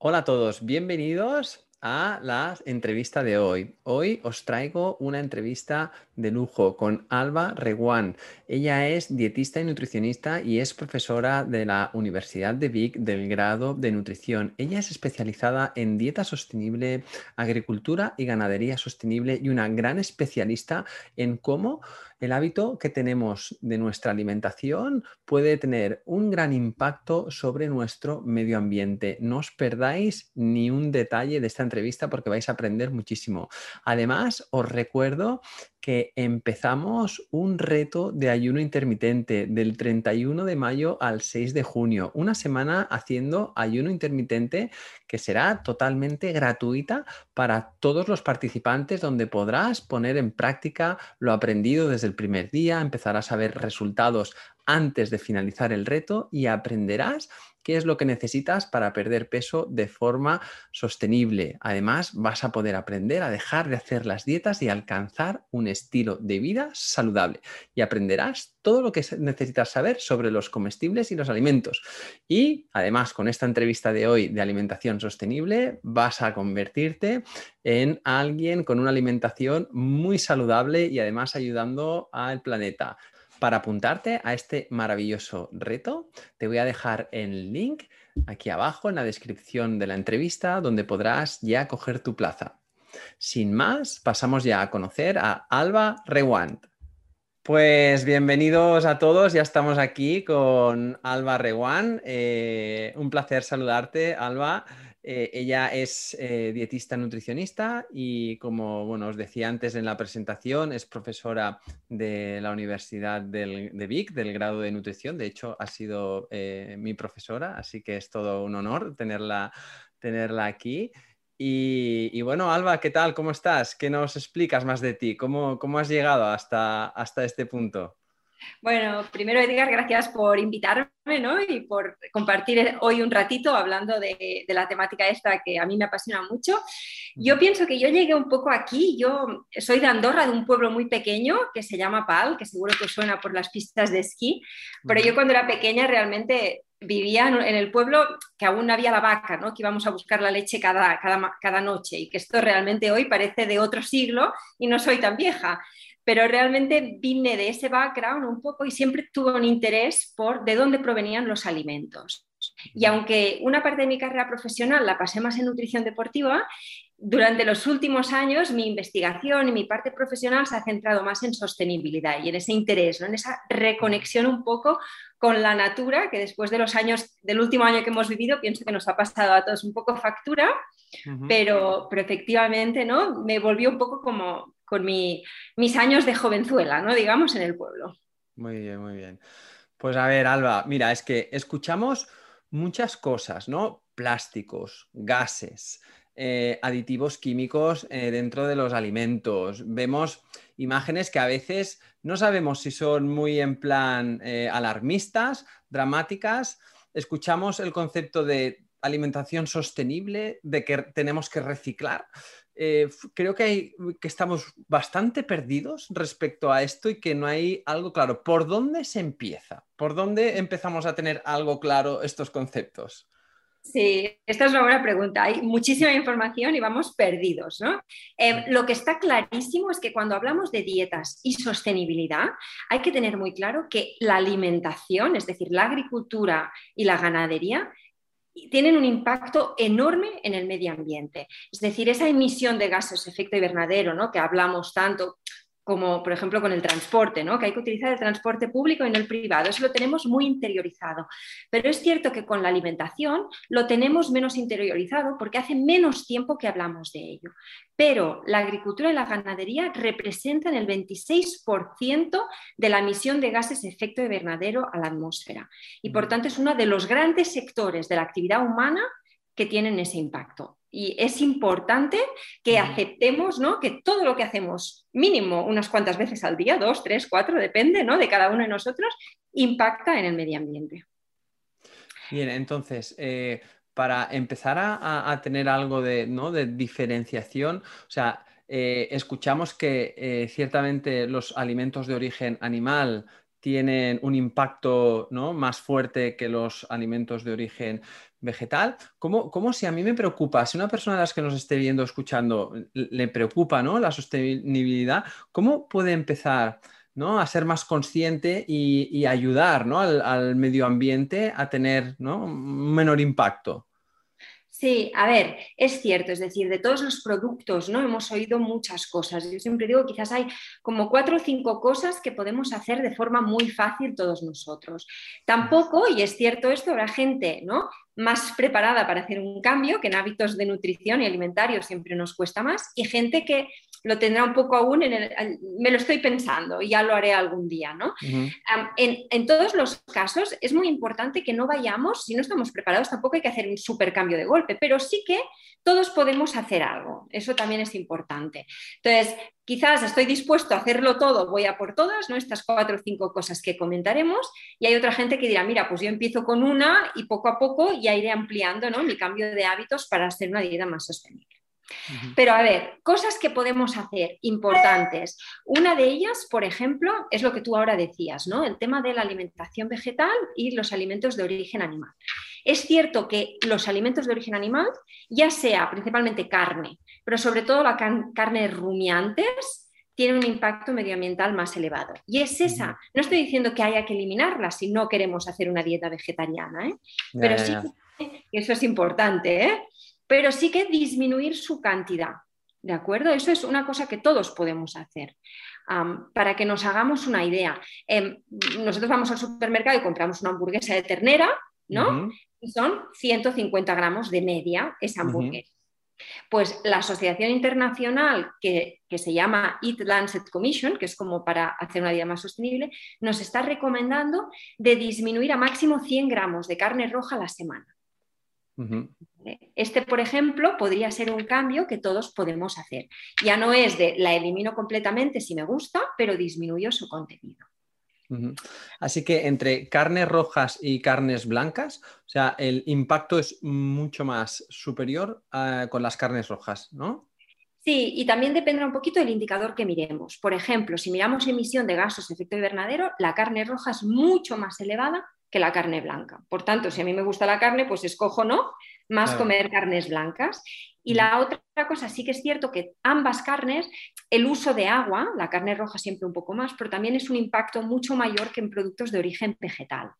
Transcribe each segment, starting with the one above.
Hola a todos, bienvenidos a la entrevista de hoy. Hoy os traigo una entrevista de lujo con Alba Reguán. Ella es dietista y nutricionista y es profesora de la Universidad de Vic del grado de nutrición. Ella es especializada en dieta sostenible, agricultura y ganadería sostenible y una gran especialista en cómo el hábito que tenemos de nuestra alimentación puede tener un gran impacto sobre nuestro medio ambiente. No os perdáis ni un detalle de esta entrevista porque vais a aprender muchísimo. Además, os recuerdo que empezamos un reto de ayuno intermitente del 31 de mayo al 6 de junio, una semana haciendo ayuno intermitente que será totalmente gratuita para todos los participantes donde podrás poner en práctica lo aprendido desde el primer día, empezarás a ver resultados antes de finalizar el reto y aprenderás qué es lo que necesitas para perder peso de forma sostenible. Además, vas a poder aprender a dejar de hacer las dietas y alcanzar un estilo de vida saludable. Y aprenderás todo lo que necesitas saber sobre los comestibles y los alimentos. Y además, con esta entrevista de hoy de alimentación sostenible, vas a convertirte en alguien con una alimentación muy saludable y además ayudando al planeta. Para apuntarte a este maravilloso reto, te voy a dejar el link aquí abajo en la descripción de la entrevista donde podrás ya coger tu plaza. Sin más, pasamos ya a conocer a Alba Rewand. Pues bienvenidos a todos, ya estamos aquí con Alba Rewand. Eh, un placer saludarte, Alba. Eh, ella es eh, dietista nutricionista y como bueno, os decía antes en la presentación, es profesora de la Universidad de Vic, del grado de nutrición. De hecho, ha sido eh, mi profesora, así que es todo un honor tenerla, tenerla aquí. Y, bueno, Alba, ¿qué tal? ¿Cómo estás? ¿Qué nos explicas más de ti? ¿Cómo, cómo has llegado hasta, hasta este punto? Bueno, primero Edgar, gracias por invitarme y por compartir hoy un ratito hablando de, la temática esta que a mí me apasiona mucho. Yo pienso que yo llegué un poco aquí, yo soy de Andorra, de un pueblo muy pequeño que se llama Pal, que seguro que suena por las pistas de esquí, pero yo cuando era pequeña realmente vivía en el pueblo que aún no había la vaca, ¿no? que íbamos a buscar la leche cada, cada, cada noche y que esto realmente hoy parece de otro siglo y no soy tan vieja pero realmente vine de ese background un poco y siempre tuve un interés por de dónde provenían los alimentos. Y aunque una parte de mi carrera profesional la pasé más en nutrición deportiva, durante los últimos años mi investigación y mi parte profesional se ha centrado más en sostenibilidad y en ese interés, ¿no? en esa reconexión un poco con la natura, que después de los años, del último año que hemos vivido, pienso que nos ha pasado a todos un poco factura, pero, pero efectivamente ¿no? me volvió un poco como con mis años de jovenzuela, ¿no? Digamos, en el pueblo. Muy bien, muy bien. Pues a ver, Alba, mira, es que escuchamos muchas cosas, ¿no? Plásticos, gases, eh, aditivos químicos eh, dentro de los alimentos. Vemos imágenes que a veces no sabemos si son muy en plan eh, alarmistas, dramáticas. Escuchamos el concepto de alimentación sostenible, de que tenemos que reciclar. Eh, creo que, que estamos bastante perdidos respecto a esto y que no hay algo claro. ¿Por dónde se empieza? ¿Por dónde empezamos a tener algo claro estos conceptos? Sí, esta es una buena pregunta. Hay muchísima información y vamos perdidos. ¿no? Eh, lo que está clarísimo es que cuando hablamos de dietas y sostenibilidad, hay que tener muy claro que la alimentación, es decir, la agricultura y la ganadería, tienen un impacto enorme en el medio ambiente. Es decir, esa emisión de gases efecto invernadero, ¿no? que hablamos tanto, como por ejemplo con el transporte, ¿no? que hay que utilizar el transporte público y no el privado. Eso lo tenemos muy interiorizado. Pero es cierto que con la alimentación lo tenemos menos interiorizado porque hace menos tiempo que hablamos de ello. Pero la agricultura y la ganadería representan el 26% de la emisión de gases de efecto invernadero a la atmósfera. Y por tanto es uno de los grandes sectores de la actividad humana que tienen ese impacto. Y es importante que aceptemos ¿no? que todo lo que hacemos, mínimo unas cuantas veces al día, dos, tres, cuatro, depende ¿no? de cada uno de nosotros, impacta en el medio ambiente. Bien, entonces, eh, para empezar a, tener algo de, ¿no? de diferenciación, o sea, eh, escuchamos que eh, ciertamente los alimentos de origen animal tienen un impacto ¿no? más fuerte que los alimentos de origen vegetal. ¿Cómo, ¿Cómo, si a mí me preocupa, si una persona de las que nos esté viendo, escuchando, le preocupa ¿no? la sostenibilidad, ¿cómo puede empezar ¿no? a ser más consciente y, ayudar ¿no? al, medio ambiente a tener ¿no? un menor impacto? Sí, a ver, es cierto, es decir, de todos los productos, ¿no? Hemos oído muchas cosas. Yo siempre digo, quizás hay como cuatro o cinco cosas que podemos hacer de forma muy fácil todos nosotros. Tampoco, y es cierto esto, habrá gente, ¿no? más preparada para hacer un cambio, que en hábitos de nutrición y alimentario siempre nos cuesta más, y gente que lo tendrá un poco aún en el, me lo estoy pensando y ya lo haré algún día, ¿no? en, todos los casos es muy importante que no vayamos, si no estamos preparados, tampoco hay que hacer un super cambio de golpe, pero sí que todos podemos hacer algo, eso también es importante. Entonces, quizás estoy dispuesto a hacerlo todo, voy a por todas, ¿no? Estas cuatro o cinco cosas que comentaremos, y hay otra gente que dirá, mira, pues yo empiezo con una y poco a poco ya iré ampliando ¿no? mi cambio de hábitos para hacer una dieta más sostenible. Pero a ver, cosas que podemos hacer importantes. Una de ellas, por ejemplo, es lo que tú ahora decías, ¿no? El tema de la alimentación vegetal y los alimentos de origen animal. Es cierto que los alimentos de origen animal, ya sea principalmente carne, pero sobre todo la carne rumiantes, tienen un impacto medioambiental más elevado. Y es esa. No estoy diciendo que haya que eliminarla si no queremos hacer una dieta vegetariana, ¿eh? pero sí, eso es importante, ¿eh? Pero sí que disminuir su cantidad. ¿De acuerdo? Eso es una cosa que todos podemos hacer. para que nos hagamos una idea. Em, nosotros vamos al supermercado y compramos una hamburguesa de ternera, ¿no? Y son 150 gramos de media esa hamburguesa. Pues la asociación internacional que, que, se llama Eat Lancet Commission, que es como para hacer una dieta más sostenible, nos está recomendando de disminuir a máximo 100 gramos de carne roja a la semana. Este, por ejemplo, podría ser un cambio que todos podemos hacer. Ya no es de la elimino completamente si me gusta, pero disminuyo su contenido. Así que entre carnes rojas y carnes blancas, o sea, el impacto es mucho más superior ah, con las carnes rojas, ¿no? Sí, y también dependerá un poquito del indicador que miremos. Por ejemplo, si miramos emisión de gases de efecto invernadero, la carne roja es mucho más elevada que la carne blanca. Por tanto, si a mí me gusta la carne, pues escojo no más comer carnes blancas. Y la otra cosa, sí que es cierto que ambas carnes, el uso de agua, la carne roja siempre un poco más, pero también es un impacto mucho mayor que en productos de origen vegetal.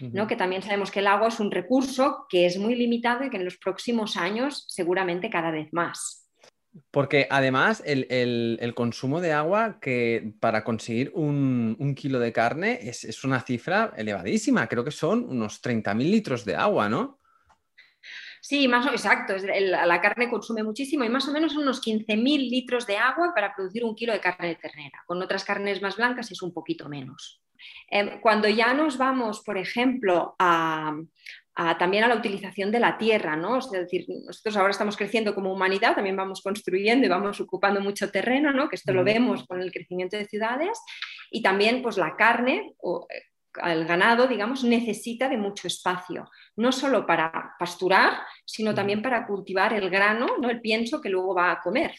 ¿no? Que también sabemos que el agua es un recurso que es muy limitado y que en los próximos años seguramente cada vez más. Porque además el, consumo de agua que para conseguir un, kilo de carne es, es, una cifra elevadísima. Creo que son unos 30.000 litros de agua, ¿no? Sí, más o exacto. La carne consume muchísimo y más o menos unos 15.000 litros de agua para producir un kilo de carne de ternera. Con otras carnes más blancas es un poquito menos. Em, cuando ya nos vamos, por ejemplo, a, también a la utilización de la tierra, ¿no? Es decir, nosotros ahora estamos creciendo como humanidad, también vamos construyendo y vamos ocupando mucho terreno, ¿no? Que esto lo vemos con el crecimiento de ciudades y también pues la carne o, el ganado, digamos, necesita de mucho espacio, no solo para pasturar, sino también para cultivar el grano, ¿no? el pienso que luego va a comer.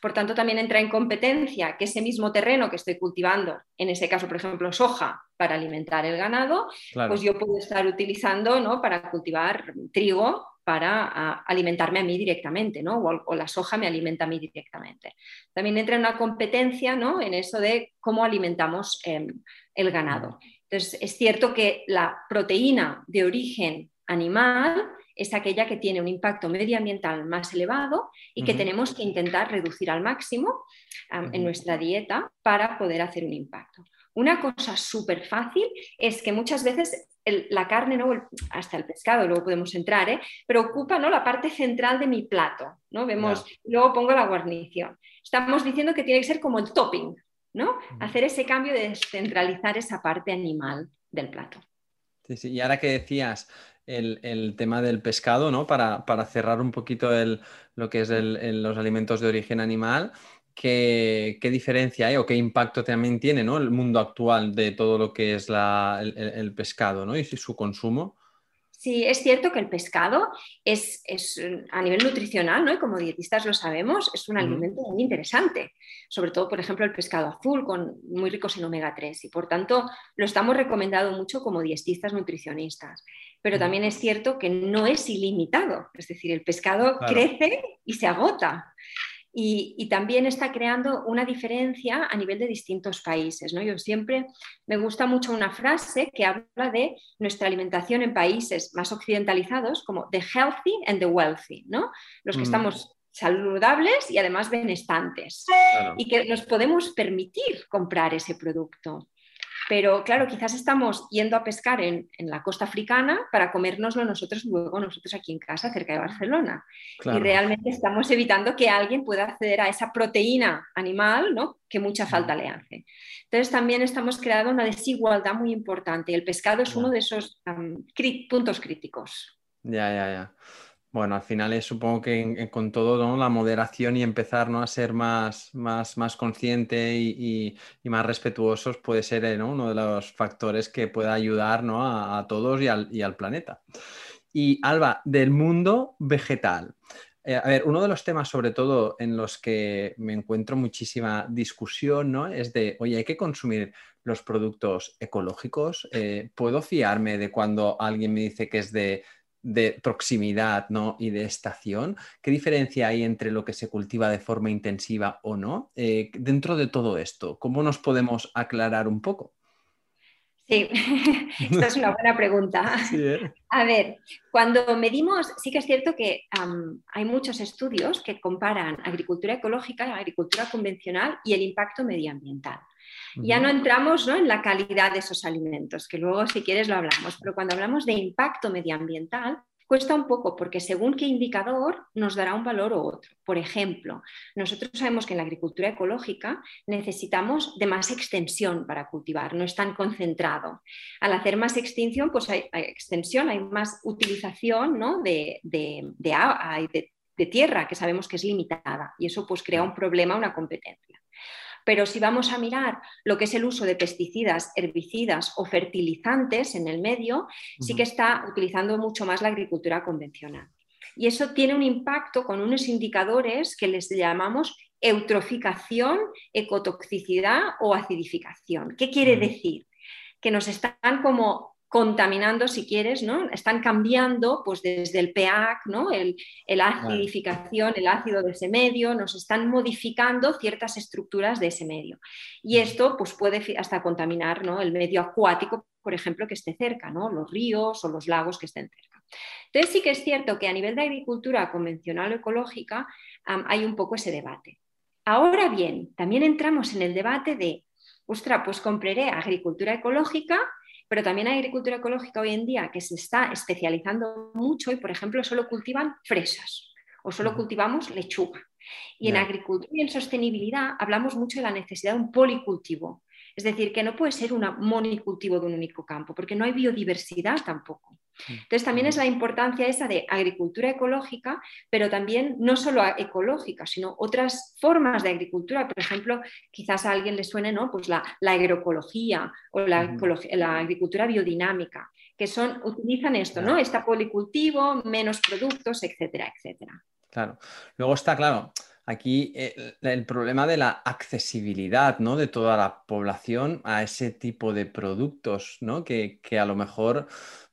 Por tanto, también entra en competencia que ese mismo terreno que estoy cultivando, en ese caso, por ejemplo, soja para alimentar el ganado, pues yo puedo estar utilizando ¿no? para cultivar trigo para alimentarme a mí directamente, ¿no? O, la soja me alimenta a mí directamente. También entra en una competencia ¿no? en eso de cómo alimentamos em, el ganado. Entonces, es cierto que la proteína de origen animal es aquella que tiene un impacto medioambiental más elevado y que tenemos que intentar reducir al máximo en nuestra dieta para poder hacer un impacto. Una cosa súper fácil es que muchas veces la carne, ¿no? hasta el pescado, luego podemos entrar, ¿eh? pero ocupa ¿no? la parte central de mi plato. ¿no? Vemos, Luego pongo la guarnición. Estamos diciendo que tiene que ser como el topping, ¿no? Hacer ese cambio de descentralizar esa parte animal del plato. Sí, sí. Y ahora que decías el, tema del pescado, ¿no? Para, cerrar un poquito lo que es los alimentos de origen animal, ¿qué, diferencia hay o qué impacto también tiene el mundo actual de todo lo que es el, pescado ¿no? y su consumo? Sí, es cierto que el pescado es, a nivel nutricional, ¿no? y como dietistas lo sabemos, es un alimento muy interesante. Sobre todo, por ejemplo, el pescado azul, con, muy ricos en omega 3. Y por tanto, lo estamos recomendando mucho como dietistas nutricionistas. Pero también es cierto que no es ilimitado. Es decir, el pescado crece y se agota y, también está creando una diferencia a nivel de distintos países. ¿no? Yo siempre me gusta mucho una frase que habla de nuestra alimentación en países más occidentalizados como the healthy and the wealthy, ¿no? los que mm. estamos saludables y además benestantes y que nos podemos permitir comprar ese producto. Pero claro, quizás estamos yendo a pescar en, la costa africana para comérnoslo nosotros luego, nosotros aquí en casa, cerca de Barcelona. Y realmente estamos evitando que alguien pueda acceder a esa proteína animal ¿no? que mucha falta le hace. Entonces también estamos creando una desigualdad muy importante. El pescado es uno de esos puntos críticos. Ya, ya, ya. Bueno, al final es supongo que con todo la moderación y empezar ¿no? a ser más, más, más consciente y, más respetuosos puede ser ¿eh? uno de los factores que pueda ayudar a, todos y al, planeta. Y Alba, del mundo vegetal. Eh, a ver, uno de los temas sobre todo en los que me encuentro muchísima discusión ¿no? es de, oye, hay que consumir los productos ecológicos. Eh, ¿Puedo fiarme de cuando alguien me dice que es de de proximidad ¿no? y de estación. ¿Qué diferencia hay entre lo que se cultiva de forma intensiva o no? Eh, dentro de todo esto, ¿cómo nos podemos aclarar un poco? Sí, esta es una buena pregunta. ¿eh? A ver, cuando medimos, sí que es cierto que hay muchos estudios que comparan agricultura ecológica y agricultura convencional y el impacto medioambiental. Ya no entramos en la calidad de esos alimentos, que luego si quieres lo hablamos, pero cuando hablamos de impacto medioambiental, cuesta un poco porque según qué indicador nos dará un valor u otro. Por ejemplo, nosotros sabemos que en la agricultura ecológica necesitamos de más extensión para cultivar, no es tan concentrado. Al hacer más extensión, pues hay, extensión, hay más utilización de, de, de tierra que sabemos que es limitada y eso pues crea un problema, una competencia. Pero si vamos a mirar lo que es el uso de pesticidas, herbicidas o fertilizantes en el medio, sí que está utilizando mucho más la agricultura convencional. Y eso tiene un impacto con unos indicadores que les llamamos eutroficación, ecotoxicidad o acidificación. ¿Qué quiere decir? Que nos están como contaminando, si quieres, ¿no? Están cambiando pues desde el pH, ¿no? El, acidificación, el ácido de ese medio, nos están modificando ciertas estructuras de ese medio. Y esto pues puede hasta contaminar ¿no? el medio acuático, por ejemplo, que esté cerca, ¿no? Los ríos o los lagos que estén cerca. Entonces sí que es cierto que a nivel de agricultura convencional o ecológica hay un poco ese debate. Ahora bien, también entramos en el debate de, ostras, pues compraré agricultura ecológica pero también hay agricultura ecológica hoy en día que se está especializando mucho y, por ejemplo, solo cultivan fresas o solo cultivamos lechuga. Y en agricultura y en sostenibilidad hablamos mucho de la necesidad de un policultivo. Es decir, que no puede ser un monicultivo de un único campo, porque no hay biodiversidad tampoco. Entonces también es la importancia esa de agricultura ecológica, pero también no solo ecológica, sino otras formas de agricultura. Por ejemplo, quizás a alguien le suene ¿no? pues la, agroecología o la, la, agricultura biodinámica, que son, utilizan esto, ¿no? Está policultivo, menos productos, etcétera, etcétera. Claro. Luego está claro, aquí eh, el, problema de la accesibilidad ¿no? de toda la población a ese tipo de productos, ¿no? que, a lo mejor,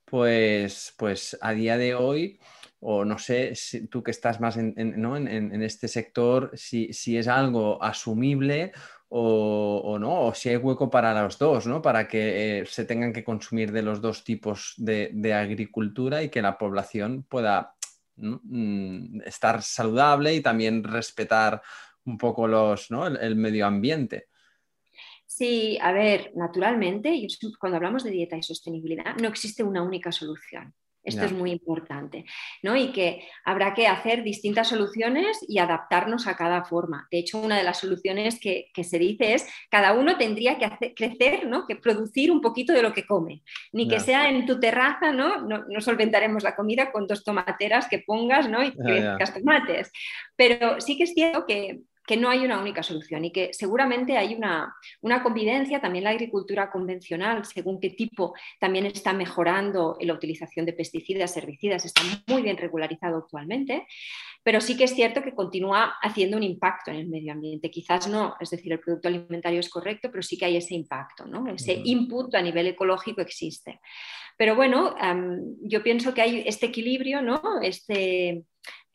pues, pues a día de hoy, o no sé, si, tú que estás más en, este sector, si, es algo asumible o, no, o si hay hueco para los dos, ¿no? Para que eh, se tengan que consumir de los dos tipos de, agricultura y que la población pueda Mm, estar saludable y también respetar un poco los, el, medio ambiente. Sí, a ver, naturalmente, cuando hablamos de dieta y sostenibilidad, no existe una única solución. Esto es muy importante, ¿no? Y que habrá que hacer distintas soluciones y adaptarnos a cada forma. De hecho, una de las soluciones que, se dice es cada uno tendría que hacer, crecer, ¿no? Que producir un poquito de lo que come. Ni que sea en tu terraza, ¿no? ¿no? solventaremos la comida con dos tomateras que pongas, ¿no? Y crezcas tomates. Pero sí que es cierto que que no hay una única solución y que seguramente hay una, una, convivencia, también la agricultura convencional, según qué tipo, también está mejorando la utilización de pesticidas, herbicidas, está muy bien regularizado actualmente, pero sí que es cierto que continúa haciendo un impacto en el medio ambiente. Quizás no, es decir, el producto alimentario es correcto, pero sí que hay ese impacto, ¿no? ese input a nivel ecológico existe. Pero bueno, yo pienso que hay este equilibrio, ¿no? este,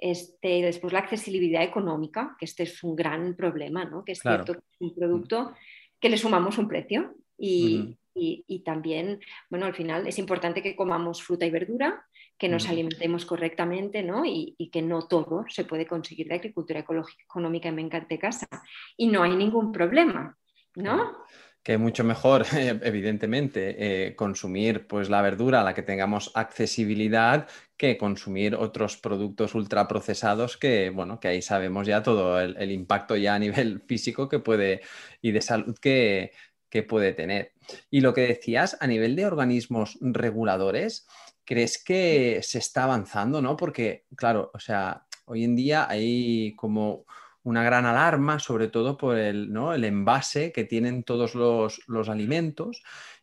este, después la accesibilidad económica, que este es un gran problema, ¿no? que es cierto que es un producto que le sumamos un precio y, y, también, bueno, al final es importante que comamos fruta y verdura, que nos alimentemos correctamente ¿no? y, y, que no todo se puede conseguir de agricultura ecológica, económica en de casa y no hay ningún problema, ¿no? Que mucho mejor, evidentemente, eh, consumir pues, la verdura a la que tengamos accesibilidad que consumir otros productos ultraprocesados que, bueno, que ahí sabemos ya todo el, impacto ya a nivel físico que puede y de salud que, que puede tener. Y lo que decías, a nivel de organismos reguladores, ¿crees que se está avanzando, no? Porque, claro, o sea, hoy en día hay como una gran alarma, sobre todo por el, ¿no? el envase que tienen todos los, los alimentos.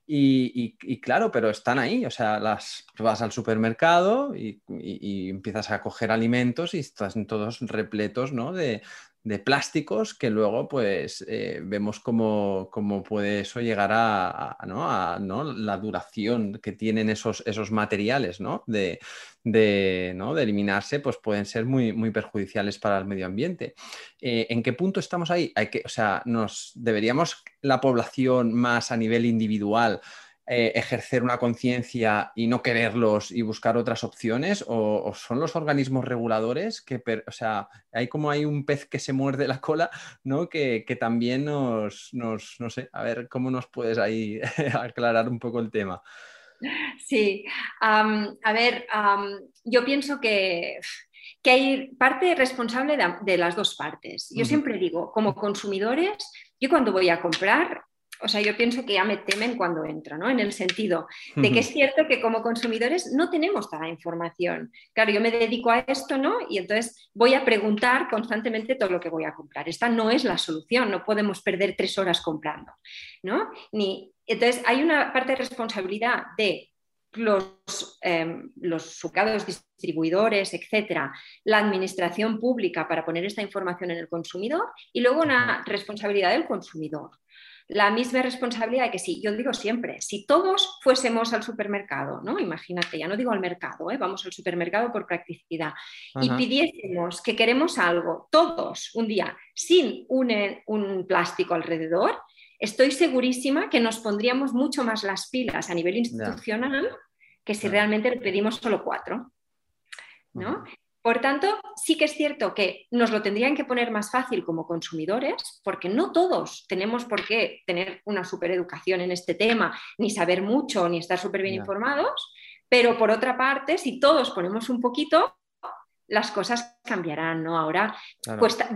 Y, y, claro, pero están ahí, o sea, las, vas al supermercado y, y, empiezas a coger alimentos y están todos repletos ¿no? de, de plásticos que luego pues eh, vemos cómo, puede eso llegar a, ¿no? la duración que tienen esos, esos materiales ¿no? De, de, eliminarse pues pueden ser muy, muy perjudiciales para el medio ambiente. Eh, ¿En qué punto estamos ahí? Hay que, o sea, nos deberíamos la población más a nivel individual eh, ejercer una conciencia y no quererlos y buscar otras opciones? ¿O, son los organismos reguladores que, o sea, hay como hay un pez que se muerde la cola, ¿no? Que, también nos, no sé, a ver, ¿cómo nos puedes ahí aclarar un poco el tema? Sí, a ver, yo pienso que, que, hay parte responsable de, de las dos partes. Yo siempre digo, como consumidores, yo cuando voy a comprar, o sea, yo pienso que ya me temen cuando entro, ¿no? En el sentido de que es cierto que como consumidores no tenemos toda la información. Claro, yo me dedico a esto, ¿no? Y entonces voy a preguntar constantemente todo lo que voy a comprar. Esta no es la solución, no podemos perder tres horas comprando, ¿no? Ni... Entonces, hay una parte de responsabilidad de los, eh, los distribuidores, etcétera, la administración pública para poner esta información en el consumidor y luego una responsabilidad del consumidor la misma responsabilidad de que si, yo digo siempre, si todos fuésemos al supermercado, ¿no? Imagínate, ya no digo al mercado, ¿eh? vamos al supermercado por practicidad, y pidiésemos que queremos algo, todos, un día, sin un, un plástico alrededor, estoy segurísima que nos pondríamos mucho más las pilas a nivel institucional que si realmente le pedimos solo cuatro. ¿no? Por tanto, sí que es cierto que nos lo tendrían que poner más fácil como consumidores, porque no todos tenemos por qué tener una supereducación en este tema, ni saber mucho, ni estar súper bien informados, pero por otra parte, si todos ponemos un poquito, las cosas cambiarán, ¿no? Ahora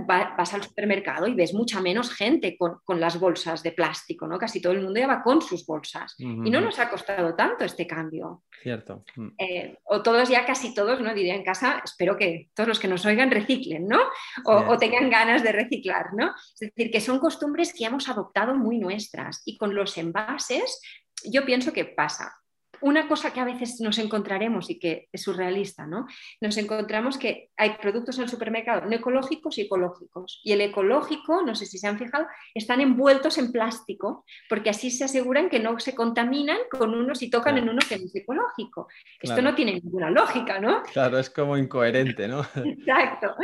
vas al supermercado y ves mucha menos gente con, las bolsas de plástico, ¿no? Casi todo el mundo ya va con sus bolsas. Y no nos ha costado tanto este cambio. Cierto. Mm. Eh, o todos ya, casi todos, ¿no? Diría en casa, espero que todos los que nos oigan reciclen, ¿no? O, o tengan ganas de reciclar, ¿no? Es decir, que son costumbres que hemos adoptado muy nuestras. Y con los envases, yo pienso que pasa una cosa que a veces nos encontraremos y que es surrealista, ¿no? Nos encontramos que hay productos en el supermercado no ecológicos y ecológicos. Y el ecológico, no sé si se han fijado, están envueltos en plástico porque así se aseguran que no se contaminan con unos y tocan en uno que no es ecológico. Esto no tiene ninguna lógica, ¿no? Claro, es como incoherente, ¿no? Exacto.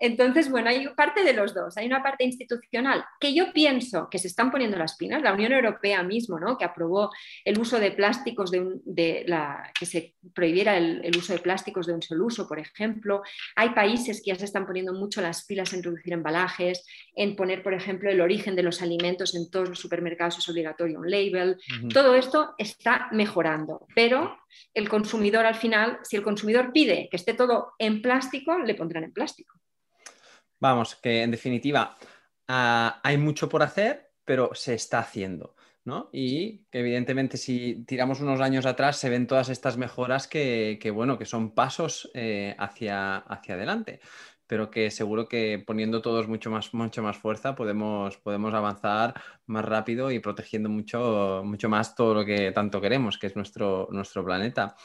Entonces, bueno, hay parte de los dos. Hay una parte institucional que yo pienso que se están poniendo las pinas. La Unión Europea mismo, ¿no? Que aprobó el uso de plásticos de de, la, que se prohibiera el, uso de plásticos de un solo uso, por ejemplo. Hay países que ya se están poniendo mucho las pilas en reducir embalajes, en poner, por ejemplo, el origen de los alimentos en todos los supermercados es obligatorio un label. Todo esto está mejorando, pero el consumidor al final, si el consumidor pide que esté todo en plástico, le pondrán en plástico. Vamos, que en definitiva ah, hay mucho por hacer, pero se está haciendo. Y que evidentemente si tiramos unos años atrás se ven todas estas mejoras que, bueno, que son pasos eh, hacia, hacia adelante. pero que seguro que poniendo todos mucho más, mucho más fuerza podemos, podemos avanzar más rápido y protegiendo mucho, mucho más todo lo que tanto queremos, que es nuestro, nuestro planeta.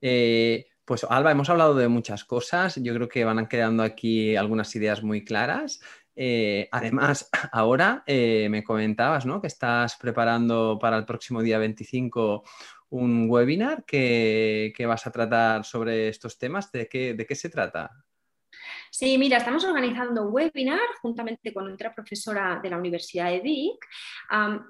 Eh, pues Alba, hemos hablado de muchas cosas, yo creo que van quedando aquí algunas ideas muy claras. Eh, además, ahora eh, me comentabas ¿no? que estás preparando para el próximo día 25 un webinar que, que vas a tratar sobre estos temas. ¿De de qué se trata? Sí, mira, estamos organizando un webinar juntamente con otra profesora de la Universidad de Vic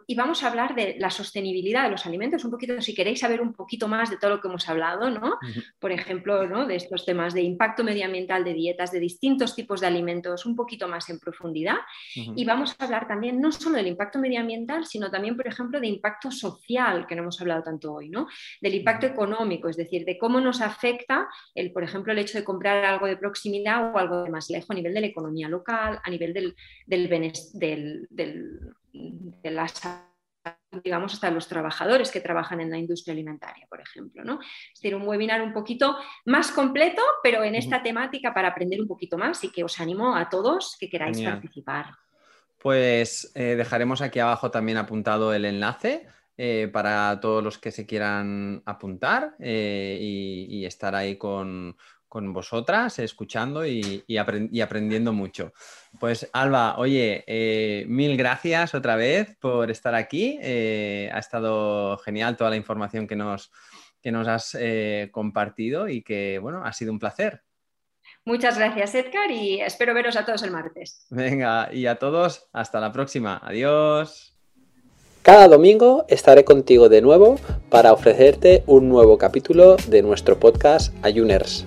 y vamos a hablar de la sostenibilidad de los alimentos, un poquito, si queréis saber un poquito más de todo lo que hemos hablado, ¿no? Por ejemplo, ¿no? de estos temas de impacto medioambiental de dietas, de distintos tipos de alimentos, un poquito más en profundidad. Y vamos a hablar también no solo del impacto medioambiental, sino también, por ejemplo, de impacto social, que no hemos hablado tanto hoy, ¿no? Del impacto económico, es decir, de cómo nos afecta, el, por ejemplo, el hecho de comprar algo de proximidad o algo más lejos a nivel de la economía local, a nivel del, del, de las digamos, hasta los trabajadores que trabajan en la industria alimentaria, por ejemplo. ¿no? Es decir, un webinar un poquito más completo, pero en esta temática para aprender un poquito más y que os animo a todos que queráis participar. Pues eh, dejaremos aquí abajo también apuntado el enlace. Eh, para todos los que se quieran apuntar eh, y, estar ahí con, con vosotras, escuchando y, aprendiendo mucho. Pues Alba, oye, eh, mil gracias otra vez por estar aquí. Eh, ha estado genial toda la información que nos, que nos has eh, compartido y que, bueno, ha sido un placer. Muchas gracias, Edgar, y espero veros a todos el martes. Venga, y a todos, hasta la próxima. Adiós. Cada domingo estaré contigo de nuevo para ofrecerte un nuevo capítulo de nuestro podcast Ayuners.